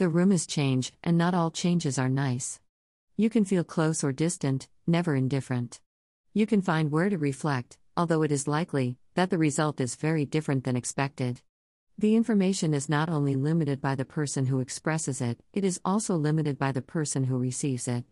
The room is change, and not all changes are nice. You can feel close or distant, never indifferent. You can find where to reflect, although it is likely that the result is very different than expected. The information is not only limited by the person who expresses it, it is also limited by the person who receives it.